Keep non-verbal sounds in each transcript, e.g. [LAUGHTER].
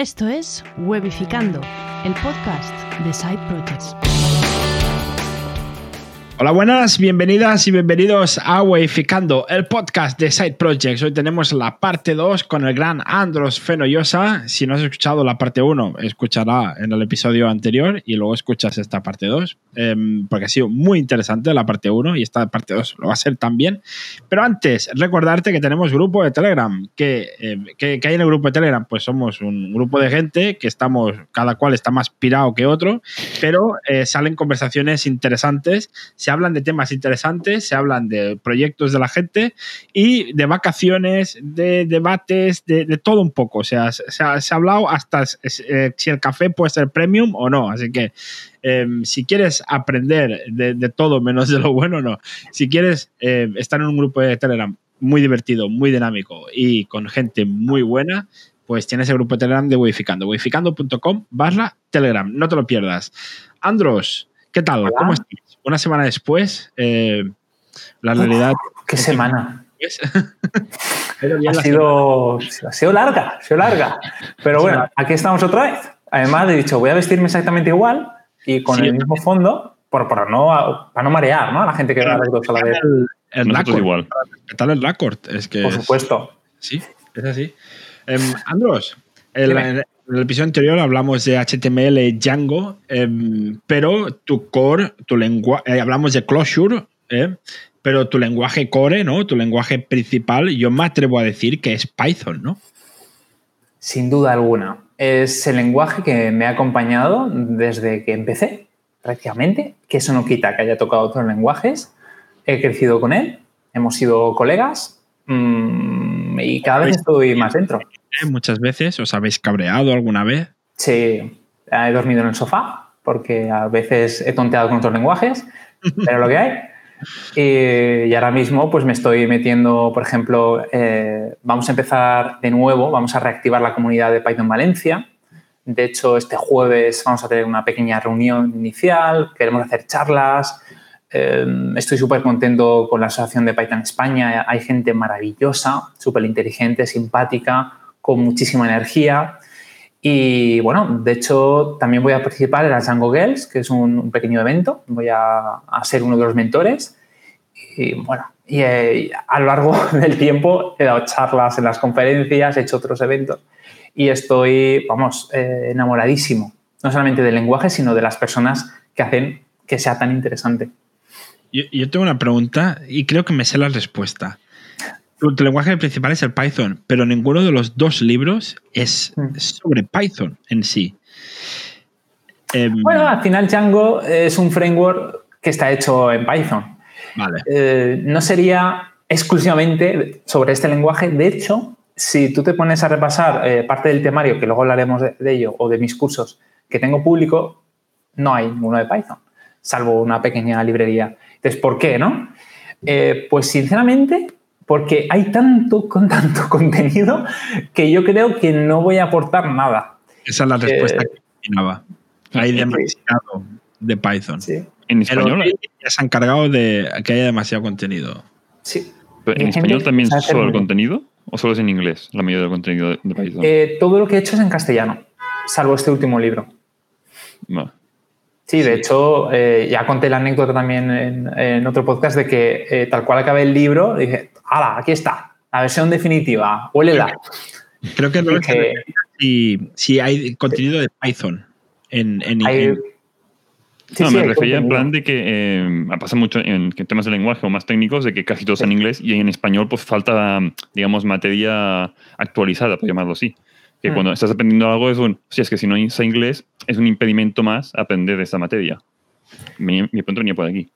Esto es Webificando, el podcast de Side Projects. Hola, buenas, bienvenidas y bienvenidos a Weificando, el podcast de Side Projects. Hoy tenemos la parte 2 con el gran Andros Fenollosa. Si no has escuchado la parte 1, escuchará en el episodio anterior y luego escuchas esta parte 2, em, porque ha sido muy interesante la parte 1 y esta parte 2 lo va a ser también. Pero antes, recordarte que tenemos grupo de Telegram. Em, ¿Qué, hay en el grupo de Telegram? Pues somos un grupo de gente que estamos, cada cual está más pirado que otro, pero eh, salen conversaciones interesantes hablan de temas interesantes, se hablan de proyectos de la gente y de vacaciones, de debates, de, todo un poco. O sea, se ha, hablado hasta eh, si el café puede ser premium o no. Así que em, si quieres aprender de, todo menos de lo bueno, no. Si quieres em, estar en un grupo de Telegram muy divertido, muy dinámico y con gente muy buena, pues tienes el grupo de Telegram de Wificando, wificando.com barra Telegram, no te lo pierdas. Andros, ¿qué tal? ¿Cómo estás? Una semana después, eh, la realidad... ¡Qué semana! [LAUGHS] ha, sido, ha sido larga, ha sido larga. Pero bueno, aquí estamos otra vez. Además, he dicho, voy a vestirme exactamente igual y con el mismo fondo por, para, no, para no marear ¿no? a la gente que va a las dos a la vez. El, el igual. Para el récord. Es que por supuesto. Sí, es así. Em, Andros, el, en el episodio anterior hablamos de HTML Django, em, pero tu core, tu lenguaje, eh, hablamos de Closure, eh, pero tu lenguaje core, ¿no? Tu lenguaje principal, yo me atrevo a decir que es Python, ¿no? Sin duda alguna. Es el lenguaje que me ha acompañado desde que empecé, prácticamente, que eso no quita que haya tocado otros lenguajes. He crecido con él, hemos sido colegas mm, y cada vez estoy más dentro muchas veces? ¿Os habéis cabreado alguna vez? Sí, he dormido en el sofá porque a veces he tonteado con otros lenguajes, [LAUGHS] pero lo que hay. Y, ahora mismo pues me estoy metiendo, por ejemplo, eh, vamos a empezar de nuevo, vamos a reactivar la comunidad de Python Valencia. De hecho, este jueves vamos a tener una pequeña reunión inicial, queremos hacer charlas. Eh, estoy súper contento con la Asociación de Python España. Hay gente maravillosa, súper inteligente, simpática, con muchísima energía. Y bueno, de hecho, también voy a participar en la Django Girls, que es un, pequeño evento. Voy a, ser uno de los mentores. Y bueno, y, eh, a lo largo [LAUGHS] del tiempo he dado charlas en las conferencias, he hecho otros eventos y estoy, vamos, eh, enamoradísimo. No solamente del lenguaje, sino de las personas que hacen que sea tan interesante. Yo, yo tengo una pregunta y creo que me sé la respuesta tu, lenguaje principal es el Python, pero ninguno de los dos libros es mm. sobre Python en sí. Em, bueno, al final Django es un framework que está hecho en Python. Vale. Eh, no sería exclusivamente sobre este lenguaje. De hecho, si tú te pones a repasar eh, parte del temario, que luego hablaremos de, ello, o de mis cursos que tengo público, no hay ninguno de Python, salvo una pequeña librería. Entonces, ¿por qué, no? Eh, pues sinceramente, porque hay tanto, con tanto [LAUGHS] contenido que yo creo que no voy a aportar nada. Esa es la respuesta eh, que imaginaba. Hay demasiado de Python. En español. ya se han encargado de que haya demasiado contenido. Sí. ¿En español también es solo el contenido? ¿O solo es en inglés la mayoría del contenido de Python? Eh, todo lo que he hecho es en castellano, salvo este último libro. Sí, de hecho, eh, ya conté la anécdota también en, otro podcast de que eh, tal cual acabé el libro, dije, ¡hala! Aquí está, la versión definitiva, huélela. Creo que no si, si hay contenido de Python en, en, no, me refería en plan de que eh, pasa mucho en, temas de lenguaje o más técnicos, de que casi todos en inglés y en español pues falta, digamos, materia actualizada, por llamarlo así que mm. cuando estás aprendiendo algo es un, si es que si no sé inglés, es un impedimento más aprender de esta materia. Mi, mi punto venía por aquí.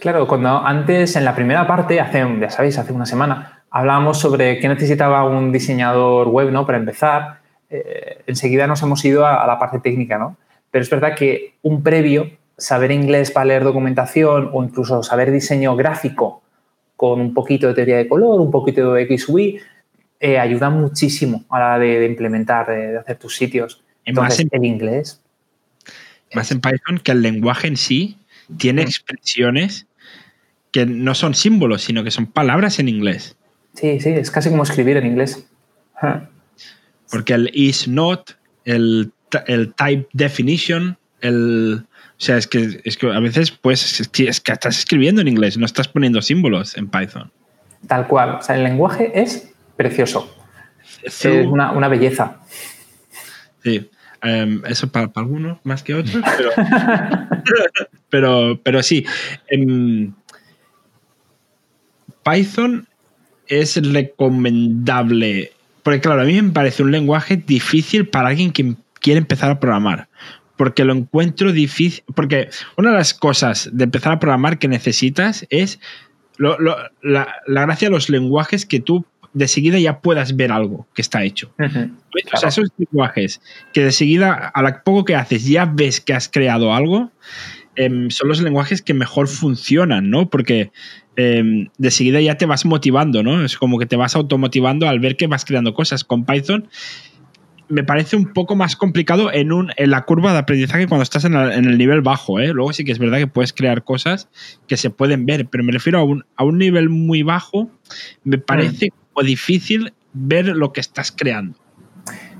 Claro, cuando antes, en la primera parte, hace, ya sabéis, hace una semana, hablábamos sobre qué necesitaba un diseñador web, ¿no? Para empezar, eh, enseguida nos hemos ido a, la parte técnica, ¿no? Pero es verdad que un previo, saber inglés para leer documentación o incluso saber diseño gráfico con un poquito de teoría de color, un poquito de X, Y, eh, ayuda muchísimo a la hora de, implementar, de, hacer tus sitios. Entonces, en, el inglés. Más en Python que el lenguaje en sí tiene expresiones que no son símbolos, sino que son palabras en inglés. Sí, sí, es casi como escribir en inglés. Porque el is not el, el type definition, el, o sea, es que, es que a veces pues, es que estás escribiendo en inglés, no estás poniendo símbolos en Python. Tal cual. O sea, el lenguaje es precioso. Es una, una belleza. Sí. Em, eso para, algunos más que otros, pero, [LAUGHS] pero, sí. Em, Python es recomendable, porque claro, a mí me parece un lenguaje difícil para alguien que quiere empezar a programar, porque lo encuentro difícil, porque una de las cosas de empezar a programar que necesitas es la, la, gracia de los lenguajes que tú de seguida ya puedas ver algo que está hecho. O sea, esos lenguajes que de seguida, a lo poco que haces, ya ves que has creado algo, em, son los lenguajes que mejor funcionan, ¿no? Porque em, de seguida ya te vas motivando, ¿no? Es como que te vas automotivando al ver que vas creando cosas. Con Python me parece un poco más complicado en, un, en la curva de aprendizaje cuando estás en, el nivel bajo. ¿eh? Luego sí que es verdad que puedes crear cosas que se pueden ver, pero me refiero a un, a un nivel muy bajo. Me parece mm difícil ver lo que estás creando.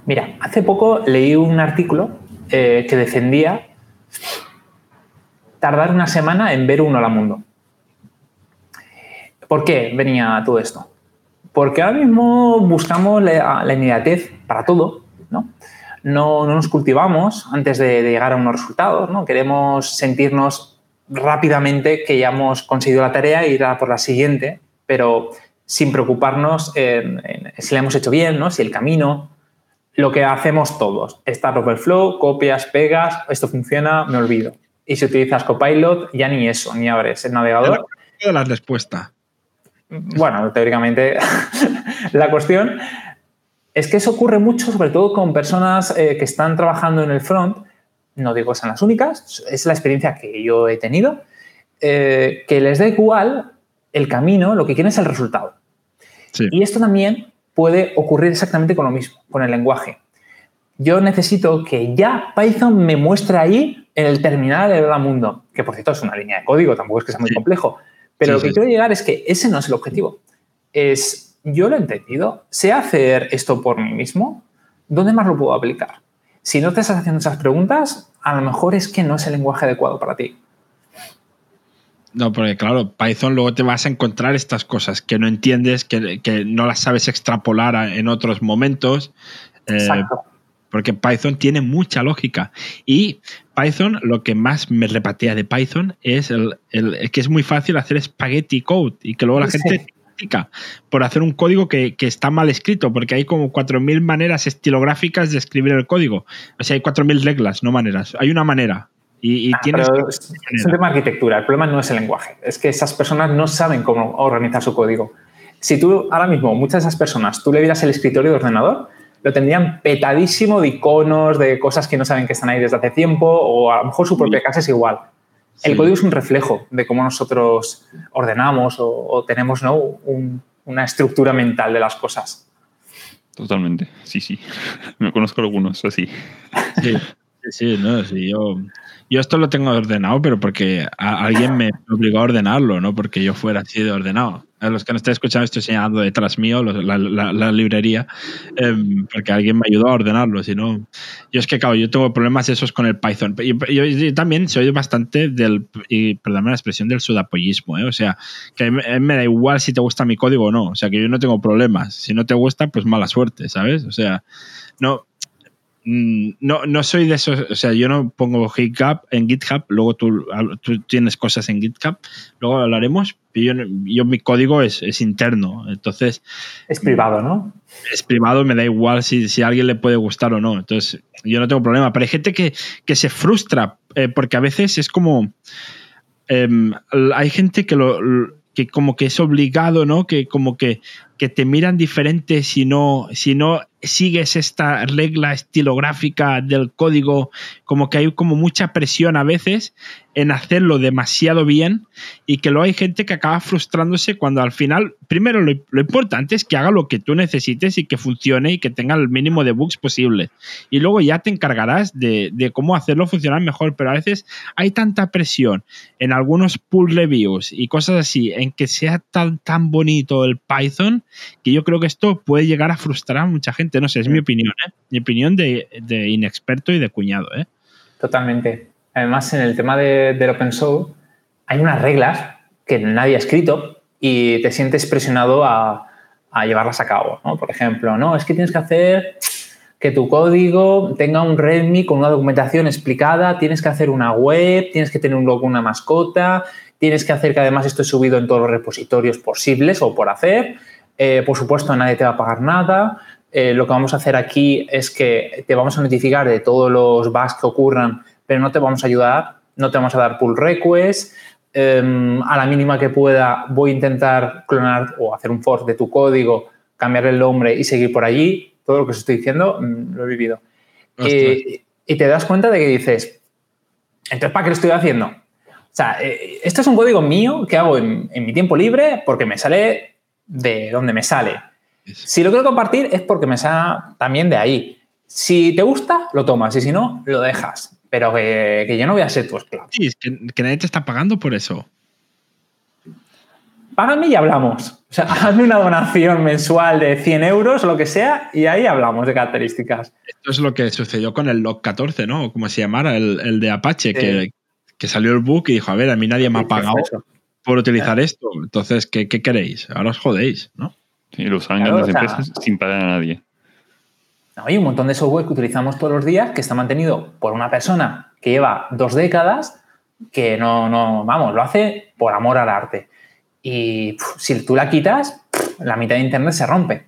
Mira, hace poco leí un artículo eh, que defendía tardar una semana en ver uno al mundo. ¿Por qué venía todo esto? Porque ahora mismo buscamos la, inmediatez para todo, ¿no? No, nos cultivamos antes de, llegar a unos resultados, ¿no? Queremos sentirnos rápidamente que ya hemos conseguido la tarea e ir a por la siguiente, pero sin preocuparnos si la hemos hecho bien, ¿no? si el camino, lo que hacemos todos. Start Overflow, copias, pegas, esto funciona, me olvido. Y si utilizas Copilot, ya ni eso, ni abres el navegador. la respuesta. Bueno, teóricamente, [LAUGHS] la cuestión es que eso ocurre mucho, sobre todo con personas eh, que están trabajando en el front. No digo que sean las únicas, es la experiencia que yo he tenido, eh, que les da igual el camino, lo que quieren es el resultado. Y esto también puede ocurrir exactamente con lo mismo, con el lenguaje. Yo necesito que ya Python me muestre ahí en el terminal de mundo, que por cierto es una línea de código, tampoco es que sea muy complejo, pero lo que quiero llegar es que ese no es el objetivo. Es, yo lo he entendido, sé hacer esto por mí mismo, ¿dónde más lo puedo aplicar? Si no te estás haciendo esas preguntas, a lo mejor es que no es el lenguaje adecuado para ti. No, porque claro, Python luego te vas a encontrar estas cosas que no entiendes, que, no las sabes extrapolar en otros momentos. Eh, Exacto. porque Python tiene mucha lógica. Y Python, lo que más me repatea de Python es el, que es muy fácil hacer spaghetti code y que luego la gente critica por hacer un código que, que, está mal escrito, porque hay como 4.000 maneras estilográficas de escribir el código. O sea, hay 4.000 reglas, no maneras. Hay una manera. Y, ah, es un tema de arquitectura, el problema no es el lenguaje, es que esas personas no saben cómo organizar su código. Si tú ahora mismo, muchas de esas personas, tú le vieras el escritorio de ordenador, lo tendrían petadísimo de iconos, de cosas que no saben que están ahí desde hace tiempo, o a lo mejor su propia casa es igual. El código es un reflejo de cómo nosotros ordenamos o, tenemos ¿no? una estructura mental de las cosas. Totalmente, sí, sí. [LAUGHS] Me conozco algunos así. Sí, sí, no, sí, yo yo esto lo tengo ordenado, pero porque alguien me obligó a ordenarlo, no porque yo fuera así de ordenado. A los que no estén escuchando, estoy señalando detrás mío la, librería, em, porque alguien me ayudó a ordenarlo. Si no, yo es que, claro, yo tengo problemas esos con el Python. Yo, yo, también soy bastante del, y perdóname la expresión, del sudapollismo. ¿eh? O sea, que me, me da igual si te gusta mi código o no. O sea, que yo no tengo problemas. Si no te gusta, pues mala suerte, ¿sabes? O sea, no, no, no soy de esos, o sea, yo no pongo GitHub en GitHub, luego tú, tú tienes cosas en GitHub, luego hablaremos, yo, yo mi código es, es, interno, entonces... Es privado, ¿no? Es privado, me da igual si, si, a alguien le puede gustar o no, entonces yo no tengo problema, pero hay gente que, que se frustra, eh, porque a veces es como... Em, hay gente que lo, que como que es obligado, ¿no? Que como que, que te miran diferente si no, si no sigues esta regla estilográfica del código, como que hay como mucha presión a veces en hacerlo demasiado bien y que luego hay gente que acaba frustrándose cuando al final, primero lo, importante es que haga lo que tú necesites y que funcione y que tenga el mínimo de bugs posible. Y luego ya te encargarás de, de cómo hacerlo funcionar mejor, pero a veces hay tanta presión en algunos pull reviews y cosas así, en que sea tan, tan bonito el Python, que yo creo que esto puede llegar a frustrar a mucha gente no sé, es mi opinión, ¿eh? Mi opinión de, inexperto y de cuñado, ¿eh? Totalmente. Además, en el tema de, del open source hay unas reglas que nadie ha escrito y te sientes presionado a, a llevarlas a cabo, ¿no? Por ejemplo, no, es que tienes que hacer que tu código tenga un README con una documentación explicada, tienes que hacer una web, tienes que tener un logo, una mascota, tienes que hacer que además esto esté subido en todos los repositorios posibles o por hacer. Eh, por supuesto, nadie te va a pagar nada. Eh, lo que vamos a hacer aquí es que te vamos a notificar de todos los bugs que ocurran, pero no te vamos a ayudar, no te vamos a dar pull requests. Em, a la mínima que pueda, voy a intentar clonar o hacer un fork de tu código, cambiar el nombre y seguir por allí todo lo que os estoy diciendo mm, lo he vivido. Y, te das cuenta de que dices, entonces, ¿para qué lo estoy haciendo? O sea, eh, esto es un código mío que hago en, mi tiempo libre porque me sale de donde me sale. Si lo quiero compartir es porque me sale también de ahí. Si te gusta, lo tomas y si no, lo dejas. Pero que, yo no voy a ser tu esclavo. Sí, es que, que nadie te está pagando por eso págame y hablamos. O sea, [LAUGHS] hazme una donación mensual de 100 euros lo que sea y ahí hablamos de características. Esto es lo que sucedió con el Log 14, ¿no? Como se llamara, el, de Apache, que, salió el book y dijo, a ver, a mí nadie me ha pagado por utilizar esto. Entonces, ¿qué, queréis? Ahora os jodéis, ¿no? Sí, lo usan grandes empresas sin pagar a nadie. Hay un montón de software que utilizamos todos los días que está mantenido por una persona que lleva dos décadas que no, no, vamos, lo hace por amor al arte. Y si tú la quitas, la mitad de Internet se rompe.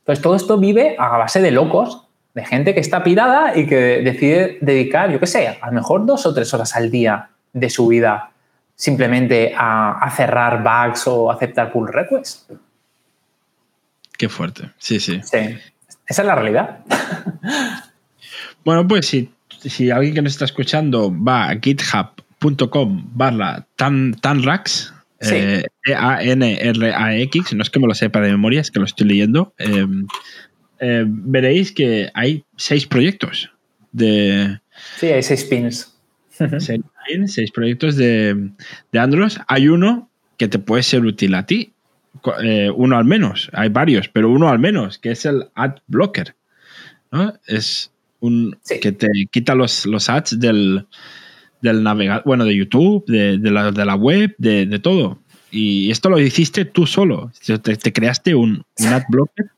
Entonces, todo esto vive a base de locos, de gente que está pirada y que decide dedicar, yo qué sé, a lo mejor dos o tres horas al día de su vida simplemente a, cerrar bugs o aceptar pull requests. Qué fuerte, sí, sí. Sí, esa es la realidad. [LAUGHS] bueno, pues si, si alguien que nos está escuchando va a github.com barra tanrax, eh, E-A-N-R-A-X, no es que me lo sepa de memoria, es que lo estoy leyendo. Eh, eh, veréis que hay seis proyectos de. Sí, hay seis pins. [LAUGHS] seis pins, seis proyectos de, de, Android. Hay uno que te puede ser útil a ti. Uno al menos. Hay varios, pero uno al menos, que es el Ad Blocker. Es un que te quita los, los ads del, del navegador, bueno, de YouTube, de, la, web, de, todo. Y esto lo hiciste tú solo. Te, creaste un, un ad blocker. [LAUGHS]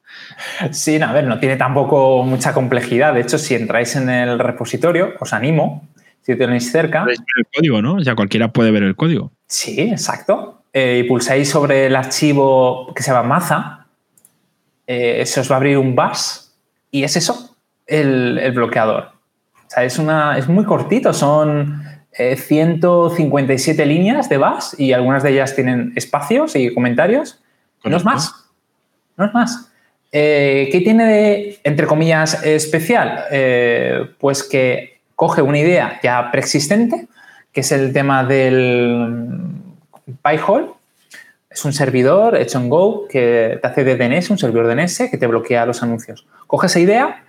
Sí, a ver, no tiene tampoco mucha complejidad. De hecho, si entráis en el repositorio, os animo, si tenéis cerca. el código, ¿no? O sea, cualquiera puede ver el código. Sí, exacto. Eh, y pulsáis sobre el archivo que se llama Maza, eh, se os va a abrir un bus y es eso, el, el bloqueador. O sea, es, una, es muy cortito, son 157 eh, líneas de bus y algunas de ellas tienen espacios y comentarios. No es más. No es más. Eh, ¿Qué tiene de, entre comillas, especial? Pues que coge una idea ya preexistente, que es el tema del PyHole. Es un servidor hecho en Go que te hace de DNS, un servidor DNS que te bloquea los anuncios. Coge esa idea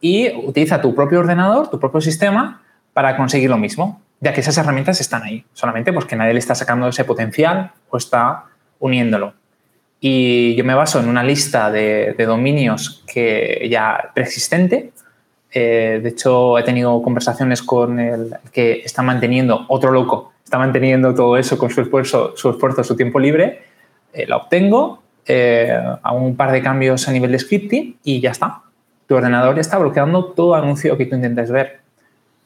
y utiliza tu propio ordenador, tu propio sistema, para conseguir lo mismo ya que esas herramientas están ahí, solamente pues que nadie le está sacando ese potencial o está uniéndolo. Y yo me baso en una lista de, dominios que ya preexistente. Eh, de hecho, he tenido conversaciones con el que está manteniendo, otro loco, está manteniendo todo eso con su esfuerzo, su, esfuerzo, su tiempo libre. Eh, la obtengo, eh, hago un par de cambios a nivel de scripting y ya está. Tu ordenador está bloqueando todo anuncio que tú intentes ver.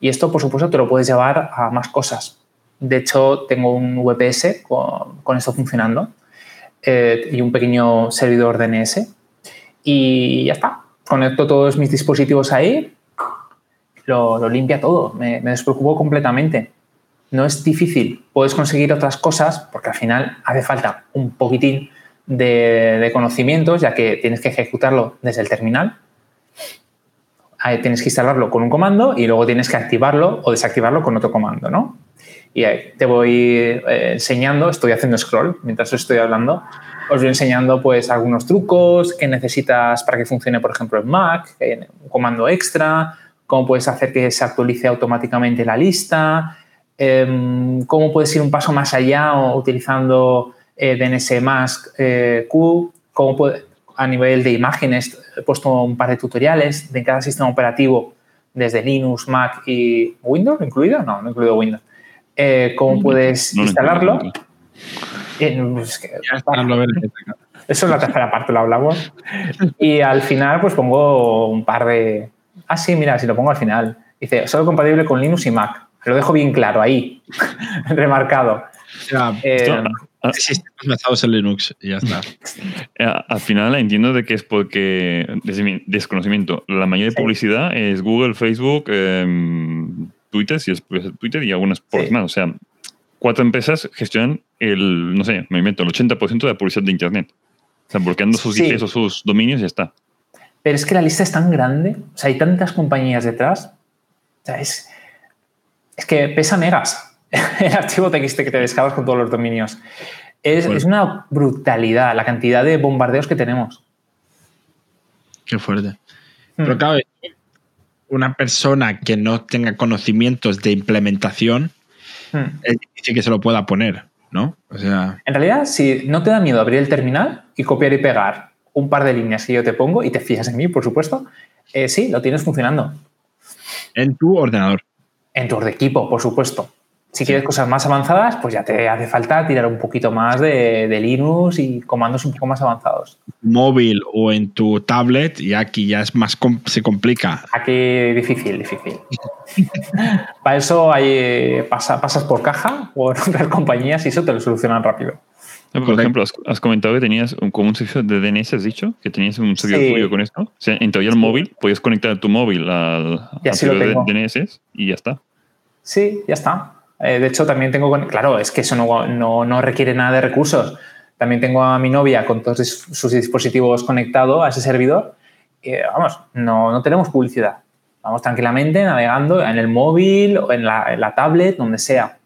Y esto, por supuesto, te lo puedes llevar a más cosas. De hecho, tengo un VPS con, esto funcionando eh, y un pequeño servidor DNS. Y ya está. Conecto todos mis dispositivos ahí, lo, limpia todo, me, despreocupo completamente. No es difícil, puedes conseguir otras cosas porque al final hace falta un poquitín de, conocimientos, ya que tienes que ejecutarlo desde el terminal tienes que instalarlo con un comando y luego tienes que activarlo o desactivarlo con otro comando, ¿no? Y te voy eh, enseñando, estoy haciendo scroll mientras estoy hablando, os voy enseñando pues algunos trucos que necesitas para que funcione, por ejemplo, en Mac, un comando extra, cómo puedes hacer que se actualice automáticamente la lista, em, cómo puedes ir un paso más allá utilizando eh, DNS más eh, Q, cómo puede, a nivel de imágenes, he puesto un par de tutoriales de cada sistema operativo, desde Linux, Mac y Windows, ¿incluido? No, no incluido Windows. Eh, ¿Cómo puedes instalarlo? Pues, eso es la tercera parte, lo hablamos. Y al final, pues pongo un par de. Ah, sí, mira, si lo pongo al final. Dice, solo compatible con Linux y Mac. Lo dejo bien claro ahí, [LAUGHS] remarcado. Eh, sistemas basados en Linux y ya está. [LAUGHS] Eh, al final entiendo de que es porque, desde mi desconocimiento, la mayoría de publicidad es Google, Facebook, em, Twitter, si es Twitter y algunas por más. O sea, cuatro empresas gestionan el, no sé, me invento, el 80% de la publicidad de Internet. O sea, bloqueando sus IPs o sus dominios y ya está. Pero es que la lista es tan grande, o sea, hay tantas compañías detrás. O sea, es, es que pesa megas [LAUGHS] el archivo TXT que te descargas con todos los dominios. Es, es, una brutalidad la cantidad de bombardeos que tenemos. Qué fuerte. Hmm. Pero claro, una persona que no tenga conocimientos de implementación, hmm. es difícil que se lo pueda poner, ¿no? O sea. En realidad, si no te da miedo abrir el terminal y copiar y pegar un par de líneas que yo te pongo, y te fijas en mí, por supuesto, eh, sí, lo tienes funcionando. En tu ordenador. En tu equipo, por supuesto. Si quieres cosas más avanzadas, pues ya te hace falta tirar un poquito más de, Linux y comandos un poco más avanzados. Móvil o en tu tablet, y aquí ya es más se complica. Aquí difícil, difícil. [LAUGHS] Para eso hay, pasas por caja o en [LAUGHS] otras compañías y eso te lo solucionan rápido. Por ejemplo, has, comentado que tenías como un servicio de DNS, has dicho, que tenías un servicio tuyo con esto. O sea, en teoría el móvil, podías conectar tu móvil al, al DNS y ya está. Sí, ya está. Eh, de hecho, también tengo, claro, es que eso no, requiere nada de recursos. También tengo a mi novia con todos sus dispositivos conectados a ese servidor. Y, vamos, no, tenemos publicidad. Vamos tranquilamente navegando en el móvil o en la, tablet, donde sea.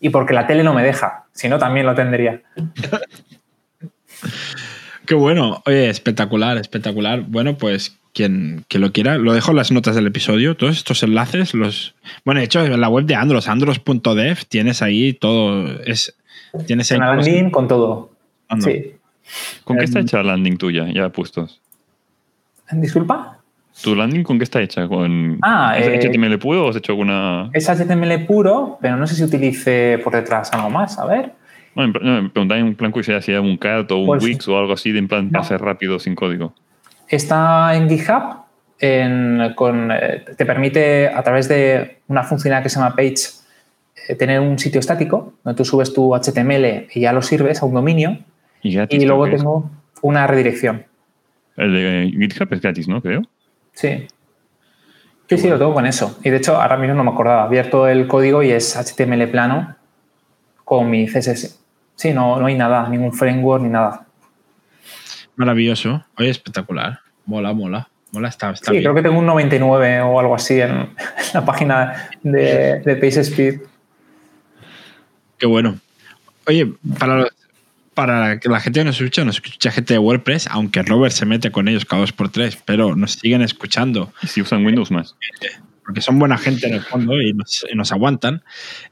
Y porque la tele no me deja, si no también lo tendría. Qué bueno, oye, espectacular, espectacular. Bueno, pues quien, lo quiera, lo dejo en las notas del episodio. Todos estos enlaces, los. Bueno, de hecho, en la web de Andros, andros.dev, tienes ahí todo. Es, tienes Una landing con todo. Sí. ¿Con qué está hecha la landing tuya, ya puestos? ¿Disculpa? ¿Tu landing con qué está hecha? ¿Con ah, HTML eh, puro o has hecho alguna.? Es HTML puro, pero no sé si utilice por detrás algo más. A ver. Bueno, me preguntaba en plan si hay un CAT o un pues Wix o algo así de en plan pase rápido sin código. Está en GitHub, con, eh, te permite a través de una funcionalidad que se llama Page eh, tener un sitio estático donde tú subes tu HTML y ya lo sirves a un dominio. Y, luego tengo una redirección. El de GitHub es gratis, ¿no? Creo. Sí. Sí, sí, lo tengo con eso. Y de hecho, ahora mismo no me acordaba. Abierto el código y es HTML plano con mi CSS. Sí, no, no hay nada, ningún framework ni nada. Maravilloso. Oye, espectacular. Mola, mola. Mola, está, está sí, creo que tengo un 99 o algo así en, la página de, de PaceSpeed. Qué bueno. Oye, para, para que la gente que nos escucha, nos escucha gente de WordPress, aunque Robert se mete con ellos cada dos por tres, pero nos siguen escuchando. Y si usan Windows más. Porque son buena gente en el fondo y nos, aguantan.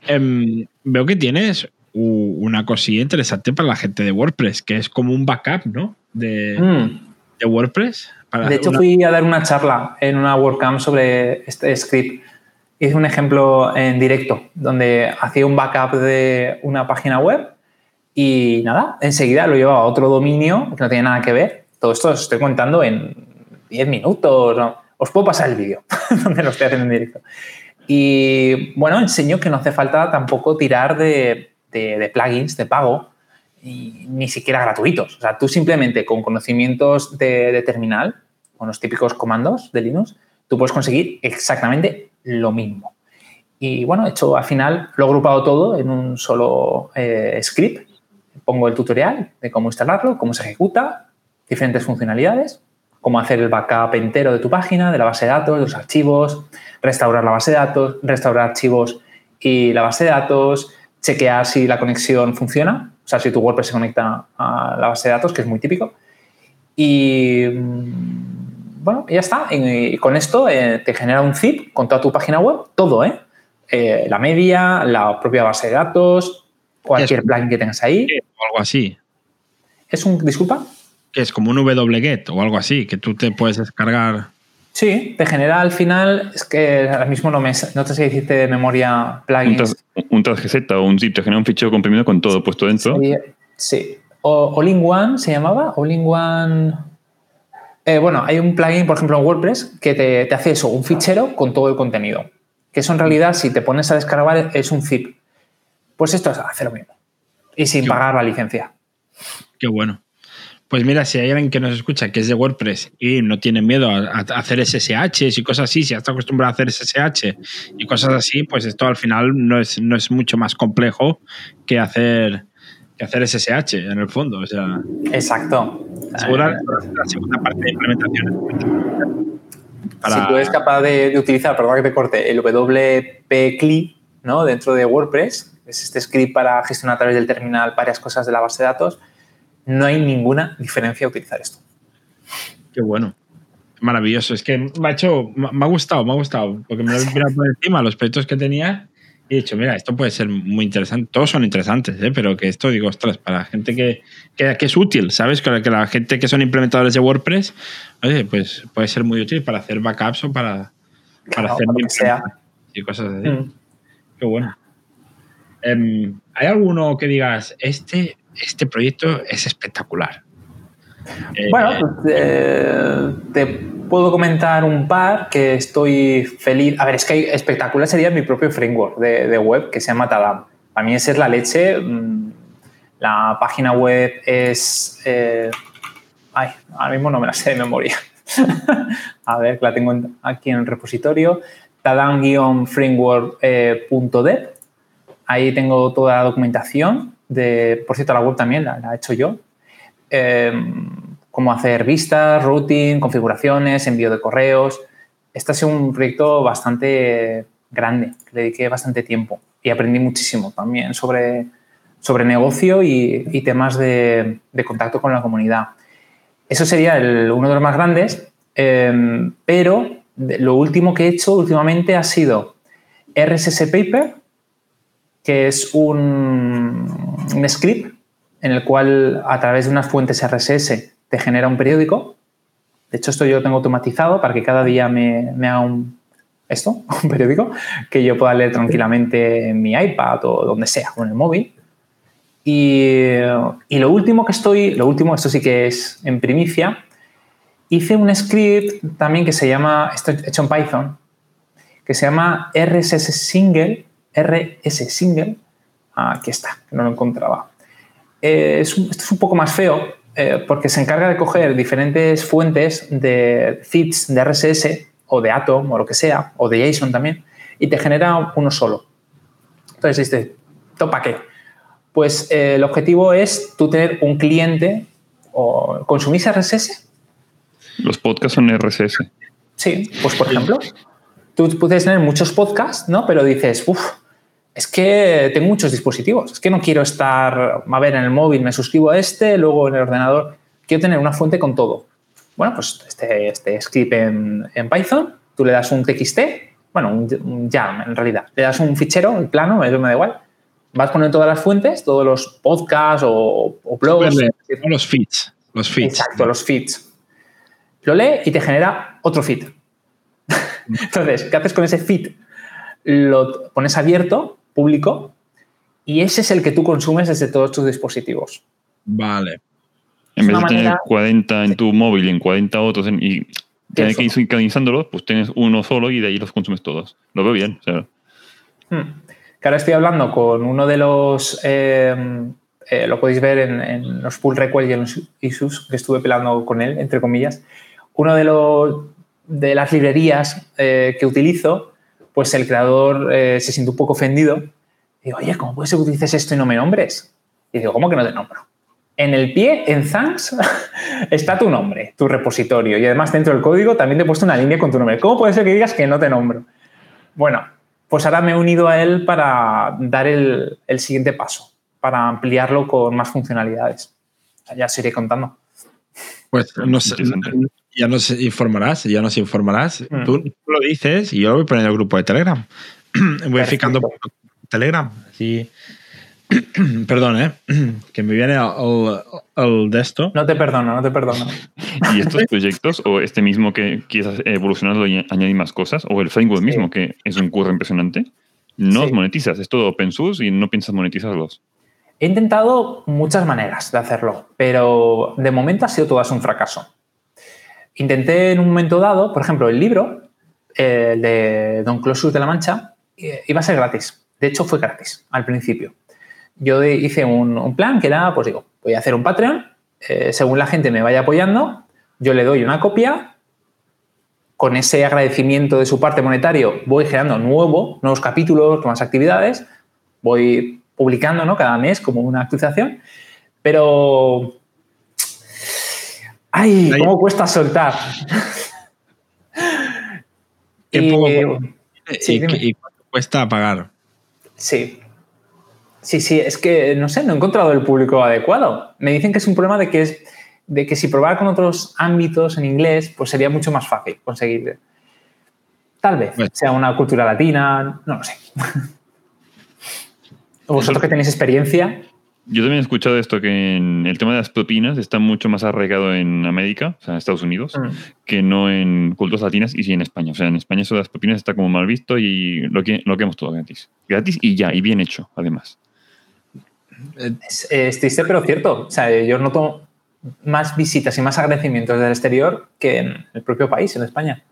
Em, veo que tienes una cosilla interesante para la gente de WordPress, que es como un backup, ¿no? De, mm. WordPress. de hecho, fui a dar una charla en una WordCamp sobre este script. Hice un ejemplo en directo, donde hacía un backup de una página web y nada, enseguida lo llevaba a otro dominio que no tiene nada que ver. Todo esto os estoy contando en 10 minutos. Os puedo pasar el vídeo [LAUGHS] donde lo estoy haciendo en directo. Y bueno, enseño que no hace falta tampoco tirar de, de, plugins de pago, y ni siquiera gratuitos. O sea, tú simplemente con conocimientos de, terminal, con los típicos comandos de Linux, tú puedes conseguir exactamente lo mismo. Y bueno, hecho al final lo he agrupado todo en un solo eh, script. Pongo el tutorial de cómo instalarlo, cómo se ejecuta, diferentes funcionalidades, cómo hacer el backup entero de tu página, de la base de datos, de los archivos, restaurar la base de datos, restaurar archivos y la base de datos, chequear si la conexión funciona, o sea, si tu WordPress se conecta a la base de datos, que es muy típico. Y mm, bueno, ya está. Y con esto eh, te genera un zip con toda tu página web, todo, ¿eh? ¿eh? la media, la propia base de datos, cualquier plugin que tengas ahí. O algo así. ¿Es un, disculpa? que es como un wget o algo así, que tú te puedes descargar. Sí, te genera al final, es que ahora mismo no, me, no te sé decirte de memoria plugins. Un, target o un zip te genera un fichero comprimido con todo puesto dentro. Sí. O, All-in-One se llamaba, All-in-One... Eh, bueno, hay un plugin, por ejemplo, en WordPress que te, te hace eso, un fichero con todo el contenido. Que eso en realidad, si te pones a descargar, es un zip. Pues esto hace lo mismo. Y sin pagar la licencia. Qué bueno. Pues mira, si hay alguien que nos escucha que es de WordPress y no tiene miedo a, hacer SSH y cosas así, si está acostumbrado a hacer SSH y cosas así, pues esto al final no es, no es mucho más complejo que hacer, que hacer SSH en el fondo. O sea, Exacto. Segura, la segunda parte de implementación. Si tú eres capaz de, utilizar, perdón que te corte, el WP CLI ¿no? dentro de WordPress, es este script para gestionar a través del terminal varias cosas de la base de datos, no hay ninguna diferencia a utilizar esto. Qué bueno. Maravilloso. Es que me ha hecho, me ha gustado, me ha gustado, porque me he mirado por encima los proyectos que tenía y he dicho, mira, esto puede ser muy interesante. Todos son interesantes, ¿eh? pero que esto, digo, ostras, para la gente que, que, es útil, ¿sabes? Que, que la gente que son implementadores de WordPress, oye, pues puede ser muy útil para hacer backups o para, para hacer y cosas así. Mm. Qué bueno. Em, ¿Hay alguno que digas, este este proyecto es espectacular. Bueno, eh, pues, eh, te puedo comentar un par que estoy feliz. A ver, es que espectacular sería mi propio framework de, web que se llama Tadam. A mí ese es la leche. Mm, la página web es. Eh, ay, ahora mismo no me la sé de memoria. [LAUGHS] a ver, la tengo aquí en el repositorio. Tadam-framework.dev. Ahí tengo toda la documentación por cierto, la web también la, he hecho yo, em, cómo hacer vistas, routing, configuraciones, envío de correos. Este ha sido un proyecto bastante grande, le dediqué bastante tiempo y aprendí muchísimo también sobre, sobre negocio y, temas de, contacto con la comunidad. Eso sería uno de los más grandes, em, pero lo último que he hecho últimamente ha sido RSS Paper, que es un, script en el cual a través de unas fuentes RSS te genera un periódico. De hecho, esto yo lo tengo automatizado para que cada día me, haga un, esto, [LAUGHS] un periódico, que yo pueda leer tranquilamente en mi iPad o donde sea, con el móvil. Y, lo último que estoy, lo último, esto sí que es en primicia, hice un script también que se llama, esto hecho en Python, que se llama RSS Single RS Single. Aquí está, no lo encontraba. Eh, esto es un poco más feo eh, porque se encarga de coger diferentes fuentes de feeds de RSS o de Atom o lo que sea, o de JSON también, y te genera uno solo. Entonces dices, ¿topa qué? Pues eh, el objetivo es tú tener un cliente o consumís RSS. Los podcasts son RSS. Sí, pues por ejemplo, tú puedes tener muchos podcasts, ¿no? Pero dices, uff, es que tengo muchos dispositivos, es que no quiero estar, a ver, en el móvil me suscribo a este, luego en el ordenador, quiero tener una fuente con todo. Bueno, pues este, este script en, Python, tú le das un TXT, bueno, un, YAML en realidad, le das un fichero, el plano, eso me da igual, vas poniendo todas las fuentes, todos los podcasts o, blogs. los feeds, los feeds. Exacto, los feeds. Lo lee y te genera otro feed. [LAUGHS] Entonces, ¿qué haces con ese feed? Lo pones abierto público y ese es el que tú consumes desde todos tus dispositivos. Vale. En vez de tener 40 en tu móvil y en 40 otros y tener que ir sincronizándolos, pues tienes uno solo y de ahí los consumes todos. Lo veo bien. Hmm. Que ahora estoy hablando con uno de los, eh, eh, lo podéis ver en, los pull requests y en los issues que estuve pelando con él, entre comillas. Uno de, los, de las librerías eh, que utilizo pues el creador eh, se siente un poco ofendido. Y digo, oye, ¿cómo puede ser que utilices esto y no me nombres? Y digo, ¿cómo que no te nombro? En el pie, en Thanks, [LAUGHS] está tu nombre, tu repositorio. Y además dentro del código también te he puesto una línea con tu nombre. ¿Cómo puede ser que digas que no te nombro? Bueno, pues ahora me he unido a él para dar el, siguiente paso, para ampliarlo con más funcionalidades. Ya os iré contando. Pues no sé, ya nos informarás, ya nos informarás. Mm. Tú lo dices y yo lo voy poniendo en el grupo de Telegram. [CLEARS THROAT] voy ficando Telegram. Sí. [CLEARS THROAT] Perdón, ¿eh? [CLEARS THROAT] Que me viene el, de esto. No te perdono, no te perdono. [LAUGHS] ¿Y estos proyectos, o este mismo que quieres evolucionarlo y añadir más cosas, o el framework mismo, que es un curro impresionante, no monetizas? Es todo open source y no piensas monetizarlos. He intentado muchas maneras de hacerlo, pero de momento ha sido todo un fracaso. Intenté en un momento dado, por ejemplo, el libro el de Don Closus de la Mancha eh, iba a ser gratis. De hecho, fue gratis al principio. Yo hice un, plan que era, pues digo, voy a hacer un Patreon, eh, según la gente me vaya apoyando, yo le doy una copia, con ese agradecimiento de su parte monetario voy generando nuevo, nuevos capítulos, nuevas actividades, voy publicando ¿no? cada mes como una actualización, pero... ¡Ay! ¿Cómo cuesta soltar? y, cuánto cuesta pagar? Sí. Sí, sí, es que no sé, no he encontrado el público adecuado. Me dicen que es un problema de que es de que si probara con otros ámbitos en inglés, pues sería mucho más fácil conseguir. Tal vez sea una cultura latina, no lo sé. [LAUGHS] ¿Vosotros que tenéis experiencia? Yo también he escuchado esto, que en el tema de las propinas está mucho más arraigado en América, o sea, en Estados Unidos, mm. que no en culturas latinas y sí en España. O sea, en España eso de las propinas está como mal visto y lo que lo hemos todo gratis. Gratis y ya, y bien hecho, además. Es, es triste, pero cierto. O sea, yo noto más visitas y más agradecimientos del exterior que en el propio país, en España.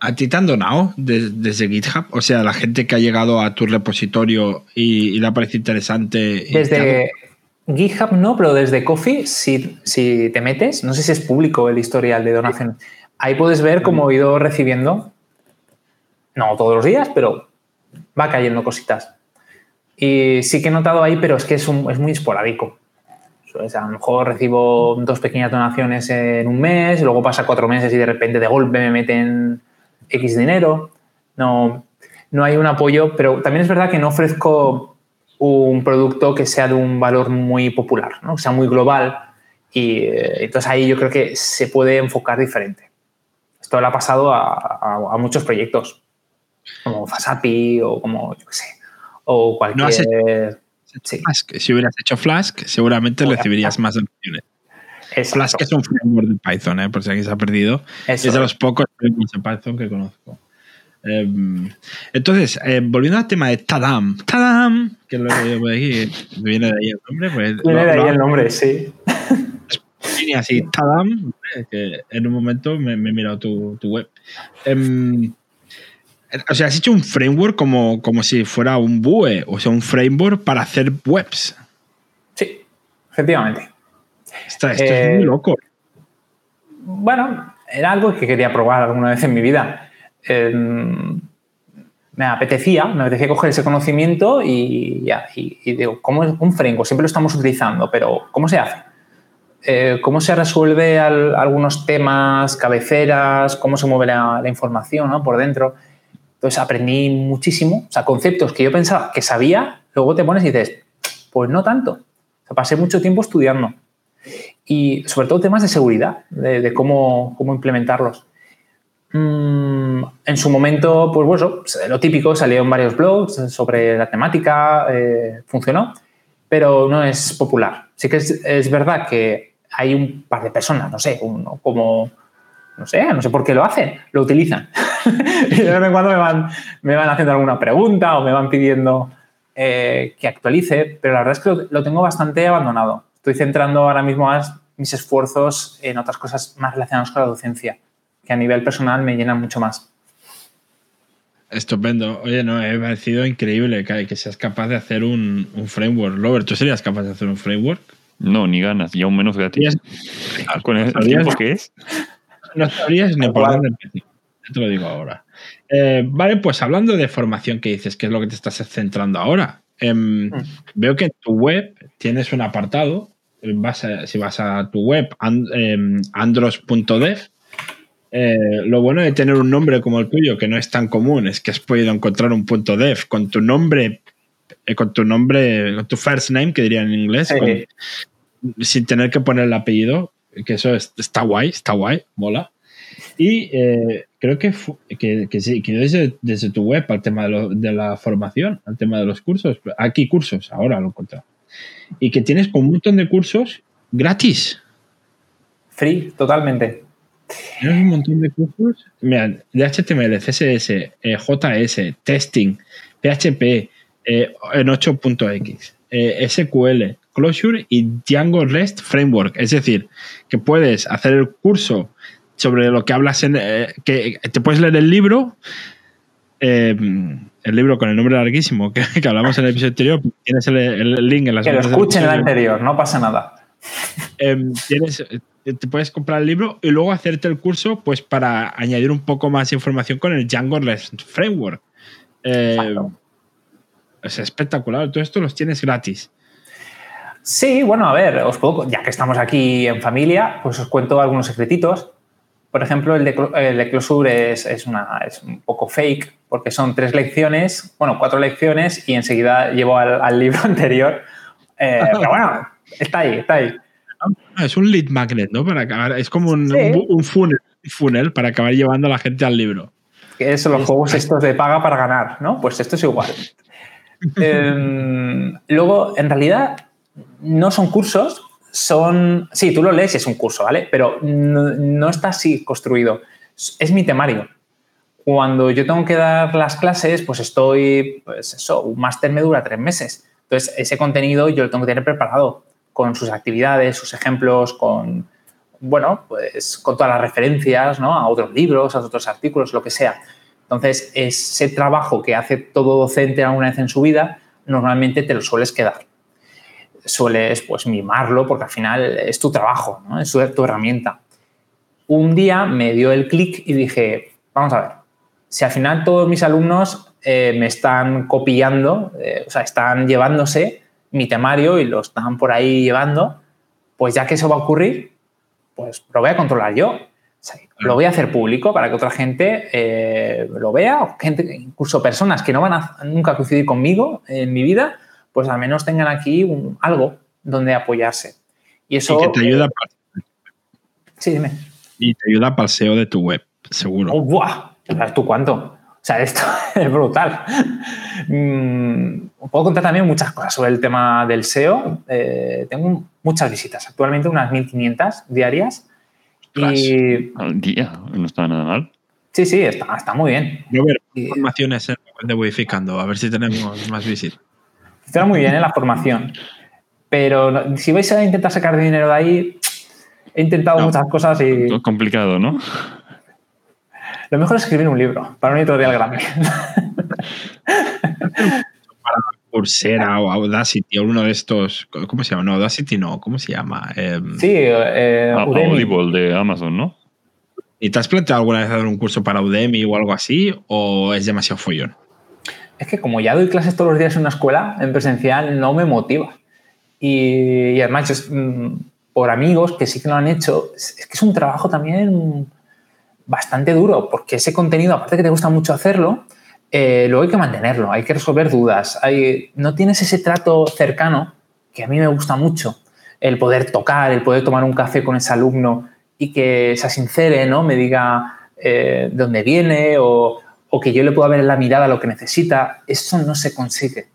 ¿A ti te han donado desde GitHub? O sea, la gente que ha llegado a tu repositorio y, le ha parecido interesante. Desde GitHub no, pero desde Coffee, si, si, te metes, no sé si es público el historial de donación, ahí puedes ver cómo he ido recibiendo, no todos los días, pero va cayendo cositas. Y sí que he notado ahí, pero es que es, es muy esporádico. a lo mejor recibo dos pequeñas donaciones en un mes, luego pasa cuatro meses y de repente de golpe me meten X dinero, no, no hay un apoyo, pero también es verdad que no ofrezco un producto que sea de un valor muy popular, ¿no? que sea muy global y eh, entonces ahí yo creo que se puede enfocar diferente. Esto le ha pasado a, muchos proyectos, como Fasapi o como, yo qué sé, o cualquier... Si hubieras hecho Flask, seguramente recibirías más opciones. Flask es un framework de Python, ¿eh? por si alguien se ha perdido. Es de los pocos frameworks de Python que conozco. Em, entonces, eh, volviendo al tema de Tadam, Tadam, que es lo que yo aquí, viene de ahí el nombre. Pues, viene de ahí el nombre, sí. Viene así, Tadam, que en un momento me, he mirado tu, tu web. Em, o sea, has hecho un framework como, como si fuera un BUE, o sea, un framework para hacer webs. Sí, efectivamente. Esto, es muy eh, loco. Bueno, era algo que quería probar alguna vez en mi vida. Em, me apetecía, me apetecía coger ese conocimiento y, ya, y, digo, ¿cómo es un framework? Siempre lo estamos utilizando, pero ¿cómo se hace? Eh, ¿Cómo se resuelve algunos temas, cabeceras? ¿Cómo se mueve la, información por dentro? Entonces aprendí muchísimo, o sea, conceptos que yo pensaba que sabía, luego te pones y dices, pues no tanto. O pasé mucho tiempo estudiando y sobre todo temas de seguridad, de, cómo, cómo, implementarlos. Mm, en su momento, pues bueno, lo típico, salieron varios blogs sobre la temática, eh, funcionó, pero no es popular. Sí que es, es, verdad que hay un par de personas, no sé, uno como, no sé, no sé por qué lo hacen, lo utilizan. [LAUGHS] y de vez en cuando me van, me van haciendo alguna pregunta o me van pidiendo eh, que actualice, pero la verdad es que lo tengo bastante abandonado estoy centrando ahora mismo mis esfuerzos en otras cosas más relacionadas con la docencia, que a nivel personal me llenan mucho más. Estupendo. Oye, no, me ha parecido increíble que, seas capaz de hacer un, framework. Robert, ¿tú serías capaz de hacer un framework? No, ni ganas, y aún menos gratis. ¿Con el tiempo que es? No sabrías ni por dónde empezar. Te lo digo ahora. Eh, vale, pues hablando de formación que dices, que es lo que te estás centrando ahora. Em, mm. Veo que en tu web tienes un apartado si vas a tu web, em, andros.dev, eh, lo bueno de tener un nombre como el tuyo, que no es tan común, es que has podido encontrar un punto dev con tu nombre, eh, con tu nombre, con tu first name, que dirían en inglés, sin tener que poner el apellido, que eso está guay, está guay, mola. Y eh, creo que, que, que, sí, que desde, desde, tu web al tema de, de, la formación, al tema de los cursos. Aquí cursos, ahora lo he encontrado. Y que tienes un montón de cursos gratis. Free, totalmente. Tienes un montón de cursos. Mira, de HTML, CSS, eh, JS, testing, PHP, eh, en 8.x, eh, SQL, Closure y Django REST Framework. Es decir, que puedes hacer el curso sobre lo que hablas en. Eh, que te puedes leer el libro. El libro con el nombre larguísimo [LAUGHS] que, hablamos en el episodio anterior. Tienes el, link en las Que lo escuchen en el anterior, no pasa nada. tienes te puedes comprar el libro y luego hacerte el curso pues para añadir un poco más información con el Django REST Framework. es espectacular. Todo esto los tienes gratis. Sí, bueno, a ver, os puedo, ya que estamos aquí en familia, pues os cuento algunos secretitos. Por ejemplo, el de, el Closure es, una, es un poco fake porque son tres lecciones, bueno, cuatro lecciones y enseguida llevo al, libro [LAUGHS] anterior. Eh, pero bueno, está ahí, está ahí. Es un lead magnet, ¿no? Para acabar, es como un, un, funnel, para acabar llevando a la gente al libro. Que son los juegos estos de paga para ganar, ¿no? Pues esto es igual. [LAUGHS] Em, luego, en realidad, no son cursos, son... Sí, tú lo lees y es un curso, ¿vale? Pero no, está así construido. Es mi temario. Cuando yo tengo que dar las clases, pues estoy, pues eso, un máster me dura tres meses. Entonces, ese contenido yo lo tengo que tener preparado con sus actividades, sus ejemplos, con, bueno, pues con todas las referencias, ¿no? A otros libros, a otros artículos, lo que sea. Entonces, ese trabajo que hace todo docente alguna vez en su vida, normalmente te lo sueles quedar. Sueles, pues, mimarlo porque al final es tu trabajo, ¿no? Es tu herramienta. Un día me dio el clic y dije, vamos a ver, si al final todos mis alumnos eh, me están copiando, eh, o sea, están llevándose mi temario y lo están por ahí llevando, pues ya que eso va a ocurrir, pues lo voy a controlar yo. lo voy a hacer público para que otra gente eh, lo vea, gente, incluso personas que no van a nunca coincidir conmigo en mi vida, pues al menos tengan aquí algo donde apoyarse. Y eso. que te ayuda para... Sí, dime. Y te ayuda para el SEO de tu web, seguro. Oh, ¡Buah! ¿Sabes tú cuánto? O sea, esto [LAUGHS] es brutal. Mm, puedo contar también muchas cosas sobre el tema del SEO. Eh, tengo muchas visitas, actualmente unas 1.500 diarias. Y... Al día, no está nada mal. Sí, sí, está, está muy bien. Yo ver informaciones de Modificando, a ver si tenemos más visitas. Está muy bien en la formación. Pero si vais a intentar sacar dinero de ahí, he intentado muchas cosas y. Es complicado, ¿no? Lo mejor es escribir un libro para un editorial grande. para Coursera o Audacity o uno de estos. ¿Cómo se llama? No, Audacity no. ¿Cómo se llama? Em, sí, eh, ah, Audible de Amazon, ¿no? ¿Y te has planteado alguna vez hacer un curso para Udemy o algo así? ¿O es demasiado follón? Es que como ya doy clases todos los días en una escuela, en presencial, no me motiva. Y, además, mm, por amigos que sí que lo han hecho, es que es un trabajo también bastante duro, porque ese contenido, aparte que te gusta mucho hacerlo, eh, luego hay que mantenerlo, hay que resolver dudas. Hay, no tienes ese trato cercano que a mí me gusta mucho, el poder tocar, el poder tomar un café con ese alumno y que se sincere, ¿no? me diga eh, de dónde viene o, que yo le pueda ver en la mirada lo que necesita. Eso no se consigue.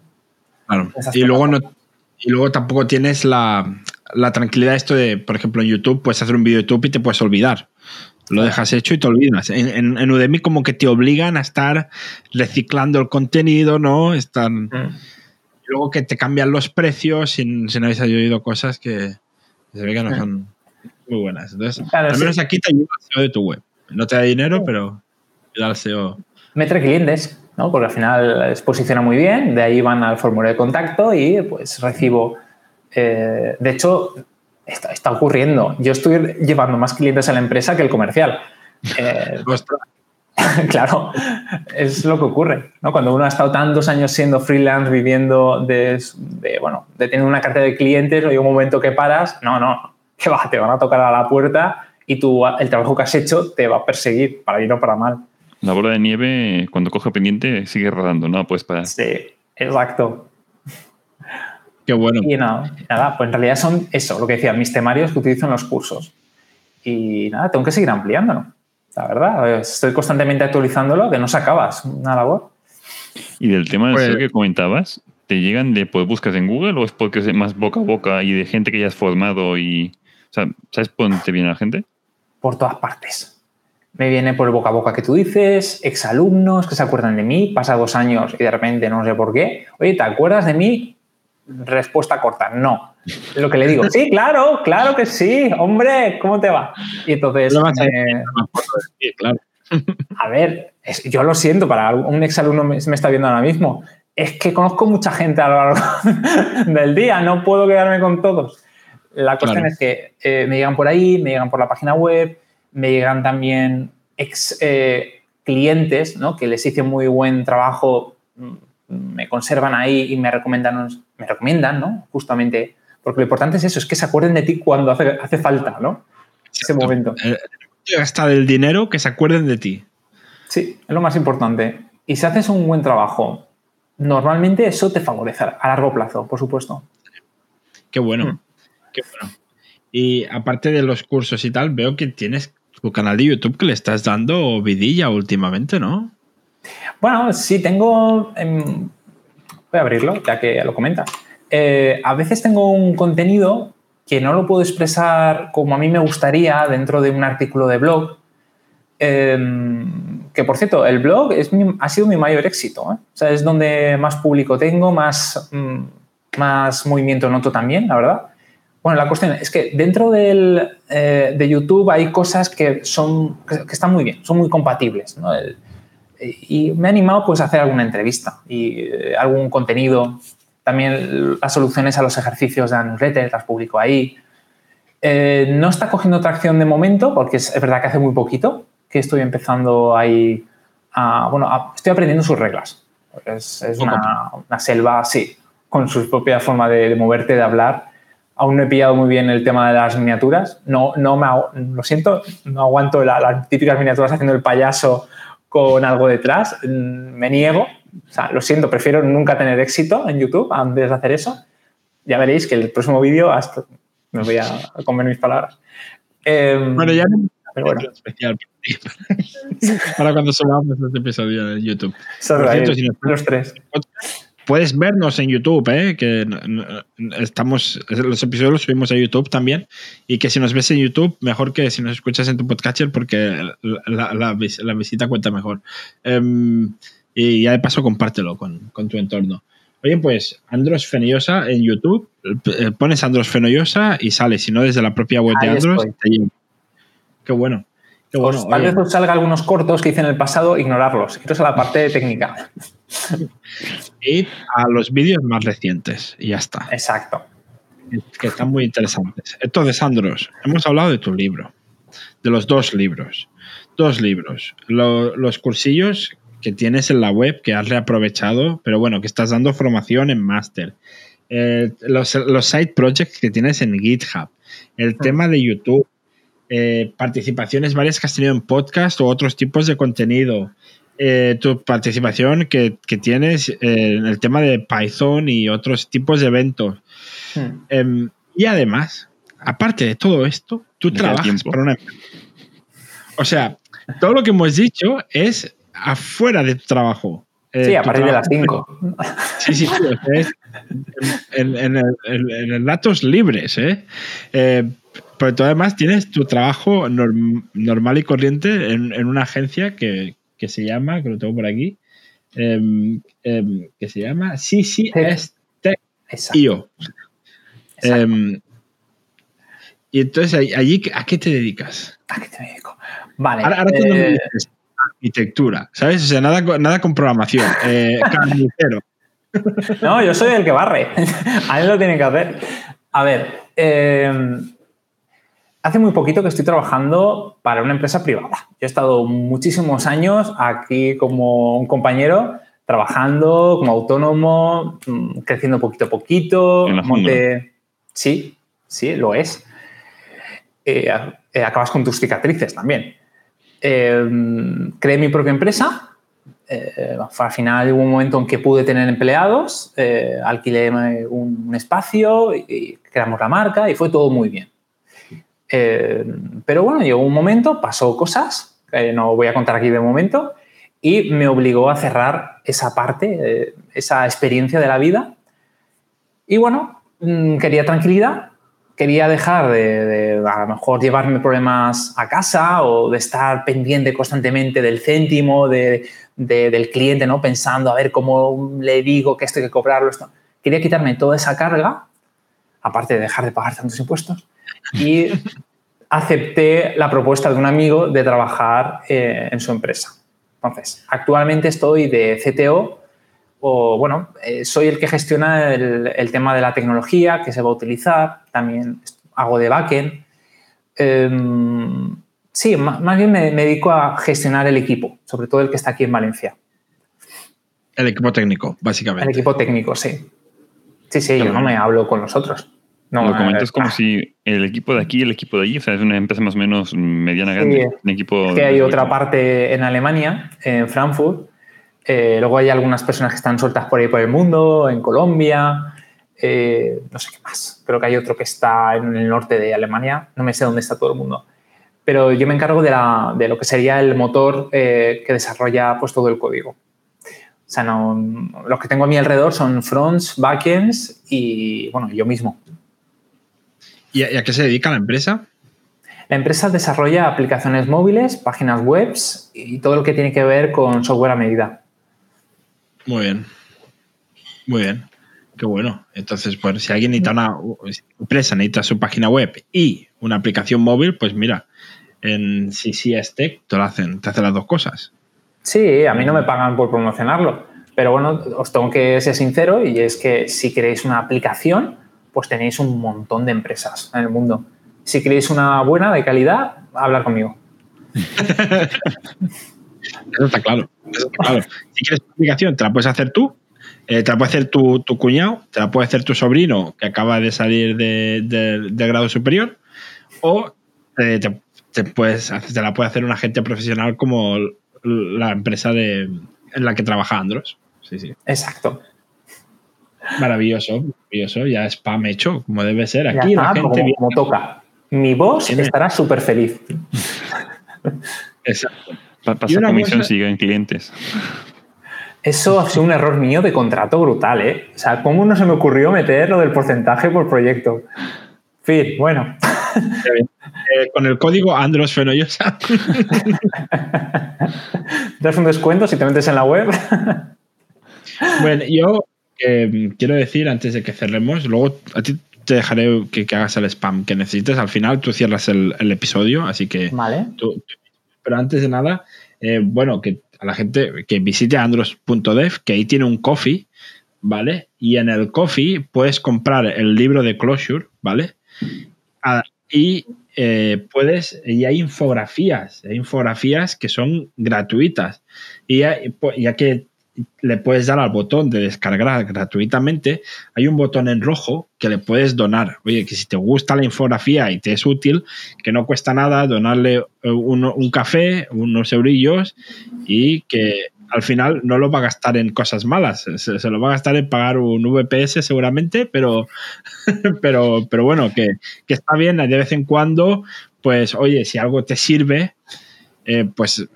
Claro. Y luego, no, y luego tampoco tienes la, la tranquilidad esto de, por ejemplo, en YouTube puedes hacer un vídeo de YouTube y te puedes olvidar. Lo dejas hecho y te olvidas. En, en, Udemy como que te obligan a estar reciclando el contenido, ¿no? Están... Mm. Luego que te cambian los precios sin, sin habéis oído cosas que se ve que no son muy buenas. Entonces, al menos aquí te ayuda el SEO de tu web. No te da dinero, pero ayuda al SEO. Me trae clientes, ¿no? Porque al final les posiciona muy bien, de ahí van al formulario de contacto y pues recibo... Eh, de hecho, está, ocurriendo. Yo estoy llevando más clientes a la empresa que el comercial. Eh, [LAUGHS] claro, es lo que ocurre. ¿no? Cuando uno ha estado tantos años siendo freelance, viviendo de, bueno, de tener una cartera de clientes, hay un momento que paras, no, no, que va, te van a tocar a la puerta y tú, el trabajo que has hecho te va a perseguir, para bien o para mal. La bola de nieve, cuando coge pendiente, sigue rodando, ¿no? Pues para... Sí, exacto. Qué bueno. Y nada, nada, pues en realidad son eso, lo que decía, mis temarios que utilizo en los cursos. Y nada, tengo que seguir ampliándolo. La verdad, estoy constantemente actualizándolo, que no se acaba, es una labor. Y del tema pues, que comentabas, ¿te llegan de pues, buscas en Google o es porque es más boca a boca y de gente que ya has formado y... O sea, ¿sabes por dónde te viene la gente? Por todas partes. Me viene por el boca a boca que tú dices, exalumnos que se acuerdan de mí, pasa dos años y de repente no sé por qué. Oye, ¿te acuerdas de mí? Respuesta corta, no. Lo que le digo, sí, claro, claro que sí, hombre, ¿cómo te va? Y entonces... claro. A ver, yo lo siento, para un exalumno me, me está viendo ahora mismo. Es que conozco mucha gente a lo largo [LAUGHS] del día, no puedo quedarme con todos. La cuestión es que eh, me llegan por ahí, me llegan por la página web, me llegan también ex eh, clientes ¿no? que les hice muy buen trabajo, mm, me conservan ahí y me recomiendan, me recomiendan ¿no? justamente, porque lo importante es eso, es que se acuerden de ti cuando hace, hace falta, ¿no? Ese momento. Hasta del dinero, que se acuerden de ti. Sí, es lo más importante. Y si haces un buen trabajo, normalmente eso te favorecerá a largo plazo, por supuesto. Qué bueno, mm. qué bueno. Y aparte de los cursos y tal, veo que tienes tu canal de YouTube que le estás dando vidilla últimamente, ¿no? Bueno, sí, tengo... Em, voy a abrirlo, ya que lo comentas. Eh, a veces tengo un contenido que no lo puedo expresar como a mí me gustaría dentro de un artículo de blog. Em, que por cierto, el blog es ha sido mi mayor éxito. ¿eh? O sea, es donde más público tengo, más, mm, más movimiento noto también, la verdad. Bueno, la cuestión es que dentro del, eh, de YouTube hay cosas que, son, que, están muy bien, son muy compatibles. ¿no? Y me he animado pues, a hacer alguna entrevista y eh, algún contenido. También las soluciones a los ejercicios de la newsletter las publico ahí. Eh, no está cogiendo tracción de momento porque es, verdad que hace muy poquito que estoy empezando ahí a, bueno, estoy aprendiendo sus reglas. Es, es una, una, selva así, con su propia forma de, de moverte, de hablar Aún no he pillado muy bien el tema de las miniaturas. No, no me, lo siento, no aguanto las típicas miniaturas haciendo el payaso con algo detrás. Mm, me niego. O sea, lo siento, prefiero nunca tener éxito en YouTube antes de hacer eso. Ya veréis que el próximo vídeo hasta me voy a [LAUGHS] comer mis palabras. Em, bueno, ya no pero bueno. especial para [LAUGHS] cuando subamos este episodio en YouTube. los tres puedes vernos en YouTube, ¿eh? que estamos, los episodios los subimos a YouTube también, y que si nos ves en YouTube, mejor que si nos escuchas en tu podcatcher, porque la, visita cuenta mejor. Em, y ya de paso, compártelo con, tu entorno. Oye, pues Andros Fenollosa en YouTube, eh, pones Andros Fenollosa y sale, si no desde la propia web de Andros. Qué bueno. Pues tal vez os salga algunos cortos que hice en el pasado, ignorarlos. Esto es la parte técnica. Y a los vídeos más recientes y ya está. Exacto. Que están muy interesantes. Entonces, Andros, hemos hablado de tu libro, de los dos libros. Dos libros. los cursillos que tienes en la web, que has reaprovechado, pero bueno, que estás dando formación en máster. Eh, los, los side projects que tienes en GitHub. El mm. tema de YouTube eh, participaciones varias que has tenido en podcast o otros tipos de contenido. Eh, tu participación que, tienes en el tema de Python y otros tipos de eventos. Hmm. Em, y además, aparte de todo esto, tú trabajas por una O sea, todo lo que hemos dicho es afuera de tu trabajo. Eh, sí, a partir de las 5. Sí, sí, sí. en, en, datos libres. ¿eh? Pero tú además tienes tu trabajo normal y corriente en, una agencia que, se llama, que lo tengo por aquí, em, em, que se llama CCS Tech.io. Em, y entonces, allí, ¿a qué te dedicas? ¿A qué te dedico? Vale. Ahora, eh, arquitectura, ¿sabes? O sea, nada, nada con programación. Eh, [LAUGHS] no, yo soy el que barre. [LAUGHS] A él lo tiene que hacer. A ver, eh, Hace muy poquito que estoy trabajando para una empresa privada. Yo he estado muchísimos años aquí como un compañero, trabajando como autónomo, mm, creciendo poquito a poquito. Sí, sí, lo es. Eh, eh, acabas con tus cicatrices también. Eh, creé mi propia empresa. al final hubo un momento en que pude tener empleados, alquilé un, un espacio y creamos la marca y fue todo muy bien. Eh, pero bueno, llegó un momento, pasó cosas, no voy a contar aquí de momento, y me obligó a cerrar esa parte, eh, esa experiencia de la vida. Y bueno, mm, quería tranquilidad, quería dejar de, a lo mejor llevarme problemas a casa o de estar pendiente constantemente del céntimo, del cliente, ¿no? Pensando a ver cómo le digo que esto hay que cobrarlo. Esto. Quería quitarme toda esa carga, aparte de dejar de pagar tantos impuestos, y acepté la propuesta de un amigo de trabajar eh, en su empresa. Entonces, actualmente estoy de CTO o, bueno, eh, soy el que gestiona el, tema de la tecnología que se va a utilizar, también hago de backend. Em, sí, más, bien me, dedico a gestionar el equipo, sobre todo el que está aquí en Valencia. El equipo técnico, básicamente. El equipo técnico, sí. Sí, sí, yo no me hablo con los otros. No, lo comentas como si el equipo de aquí y el equipo de allí, o sea, es una empresa más o menos mediana, grande. un equipo que hay otra parte en Alemania, en Frankfurt. Eh, luego hay algunas personas que están sueltas por ahí por el mundo, en Colombia, eh, no sé qué más. Creo que hay otro que está en el norte de Alemania, no me sé dónde está todo el mundo. Pero yo me encargo de, la, de lo que sería el motor eh, que desarrolla pues, todo el código. O sea, no, los que tengo a mi alrededor son fronts, backends y, bueno, yo mismo. ¿Y a, qué se dedica la empresa? La empresa desarrolla aplicaciones móviles, páginas web y todo lo que tiene que ver con software a medida. Muy bien. Muy bien. Qué bueno. Entonces, pues si alguien necesita una empresa, necesita su página web y una aplicación móvil, pues mira, en CCS Tech te lo hacen, te hacen las dos cosas. Sí, a mí no me pagan por promocionarlo. Pero bueno, os tengo que ser sincero y es que si queréis una aplicación, pues tenéis un montón de empresas en el mundo. Si queréis una buena, de calidad, hablar conmigo. [LAUGHS] Eso está claro. Si quieres una aplicación, te la puedes hacer tú, eh, te la puede hacer tu, cuñado, te la puede hacer tu sobrino que acaba de salir de, grado superior, o eh, te, puedes, te la puede hacer un agente profesional como la empresa de, en la que trabaja Andros. Sí, sí. Exacto. Maravilloso, maravilloso. Ya spam hecho, como debe ser. Aquí la gente como, toca. Mi voz estará súper feliz. Exacto. Pasa comisión sigue en clientes. Eso ha sido un error mío de contrato brutal, ¿eh? O sea, ¿cómo no se me ocurrió meter lo del porcentaje por proyecto? Fin, bueno. Eh, con el código Andros [LAUGHS] Fenoyosa. das un descuento si te metes en la web. [LAUGHS] bueno, yo quiero decir antes de que cerremos, luego a ti te dejaré que, hagas el spam que necesites. Al final tú cierras el, episodio, así que. Vale. pero antes de nada, eh, bueno, que a la gente que visite andros.dev, que ahí tiene un coffee, ¿vale? Y en el coffee puedes comprar el libro de Closure, ¿vale? Ah, y eh, puedes, y hay infografías, hay infografías que son gratuitas. Y ya que le puedes dar al botón de descargar gratuitamente, hay un botón en rojo que le puedes donar. Oye, que si te gusta la infografía y te es útil, que no cuesta nada donarle eh, un, café, unos eurillos y que al final no lo va a gastar en cosas malas, se, lo va a gastar en pagar un VPS seguramente, pero, [LAUGHS] pero, pero bueno, que, está bien de vez en cuando, pues oye, si algo te sirve, eh, pues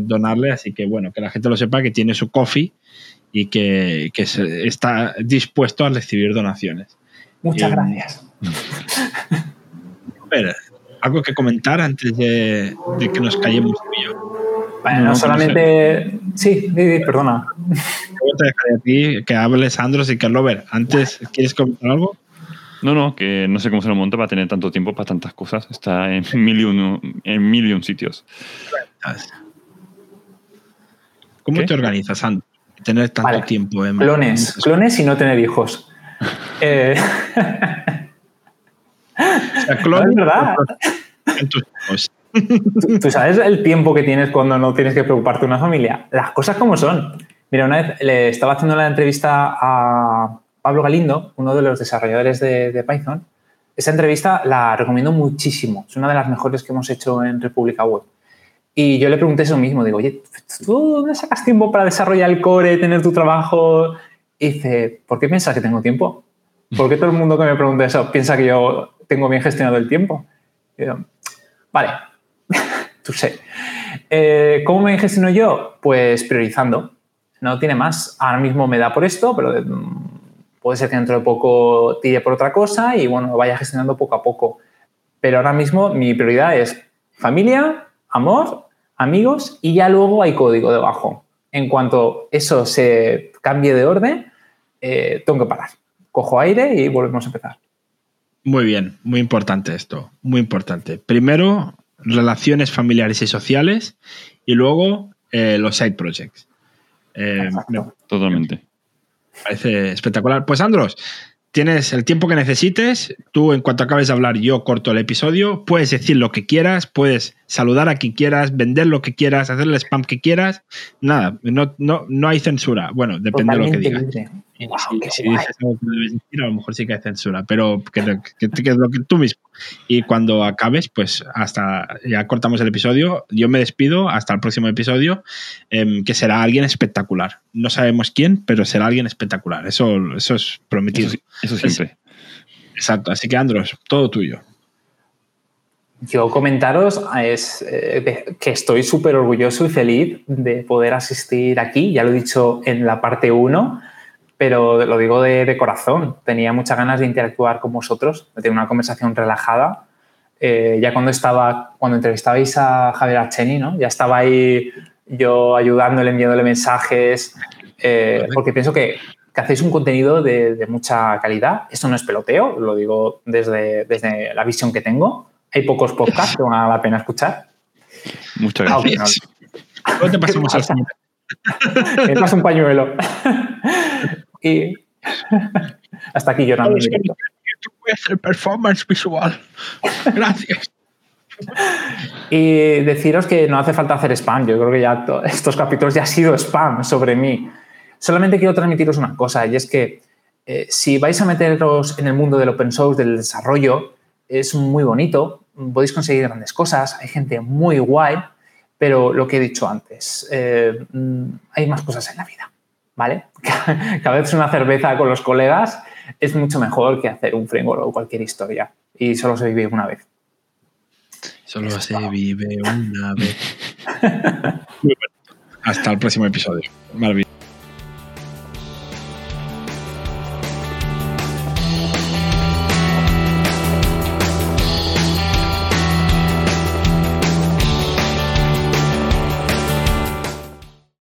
donarle, así que bueno, que la gente lo sepa que tiene su coffee y que, está dispuesto a recibir donaciones. Muchas gracias. algo que comentar antes de, que nos callemos tú y yo. Bueno, no, solamente. Sí, perdona. te dejaré a ti que hables, Andros y que Lover. Antes, ¿quieres comentar algo? No, no, que no sé cómo se lo monta para tener tanto tiempo para tantas cosas. Está en [LAUGHS] mil en mil y un sitios. ¿Cómo te organizas, Ant? Tener tanto tiempo. En clones, clones y no tener hijos. [LAUGHS] eh... clones, [LAUGHS] verdad. [LAUGHS] ¿Tú, sabes el tiempo que tienes cuando no tienes que preocuparte de una familia. Las cosas como son. Mira, una vez le estaba haciendo la entrevista a Pablo Galindo, uno de los desarrolladores de, de Python. Esa entrevista la recomiendo muchísimo. Es una de las mejores que hemos hecho en República Web. Y yo le pregunté eso mismo, digo, oye, ¿tú dónde sacas tiempo para desarrollar el core, tener tu trabajo? Y dice, ¿por qué piensas que tengo tiempo? ¿Por qué todo el mundo que me pregunta eso piensa que yo tengo bien gestionado el tiempo? Y digo, vale, [LAUGHS] tú sé. Eh, ¿Cómo me gestiono yo? Pues priorizando. No tiene más. Ahora mismo me da por esto, pero mm, puede ser que dentro de poco tire por otra cosa y bueno, vaya gestionando poco a poco. Pero ahora mismo mi prioridad es familia, amor, amigos y ya luego hay código debajo. En cuanto eso se cambie de orden, eh, tengo que parar. Cojo aire y volvemos a empezar. Muy bien, muy importante esto, muy importante. Primero, relaciones familiares y sociales y luego eh, los side projects. Eh, Totalmente. Parece espectacular. Pues Andros, tienes el tiempo que necesites. Tú, en cuanto acabes de hablar, yo corto el episodio. Puedes decir lo que quieras, puedes saludar a quien quieras, vender lo que quieras, hacer el spam que quieras. Nada, no, no, no hay censura. Bueno, depende de lo que digas si, dices algo que debes decir, a lo mejor sí que hay censura, pero que, que, es lo que tú mismo. Y cuando acabes, pues hasta ya cortamos el episodio. Yo me despido hasta el próximo episodio, em, que será alguien espectacular. No sabemos quién, pero será alguien espectacular. Eso, eso es prometido. Eso, siempre. exacto. Así que, Andros, todo tuyo. Yo comentaros es, eh, que estoy súper orgulloso y feliz de poder asistir aquí. Ya lo he dicho en la parte 1 pero lo digo de, corazón. Tenía muchas ganas de interactuar con vosotros, de tener una conversación relajada. Eh, ya cuando estaba, cuando entrevistabais a Javier Archeni, ¿no? Ya estaba ahí yo ayudándole, enviándole mensajes, eh, porque pienso que, hacéis un contenido de, mucha calidad. Esto no es peloteo, lo digo desde, desde la visión que tengo. Hay pocos podcasts que vale la pena escuchar. Muchas gracias. [LAUGHS] ¿Cómo te pasamos [LAUGHS] al Me pasa un pañuelo. Y [LAUGHS] hasta aquí llorando. Es que el performance visual. [LAUGHS] Gracias. y deciros que no hace falta hacer spam. Yo creo que ya estos capítulos ya han sido spam sobre mí. Solamente quiero transmitiros una cosa y es que eh, si vais a meteros en el mundo del open source, del desarrollo, es muy bonito, podéis conseguir grandes cosas, hay gente muy guay, pero lo que he dicho antes, eh, mm, hay más cosas en la vida. ¿Vale? [LAUGHS] Cada vez una cerveza con los colegas es mucho mejor que hacer un framework o cualquier historia. Y solo se vive una vez. Solo se vive una vez. [LAUGHS] Hasta el próximo episodio. Maravilloso.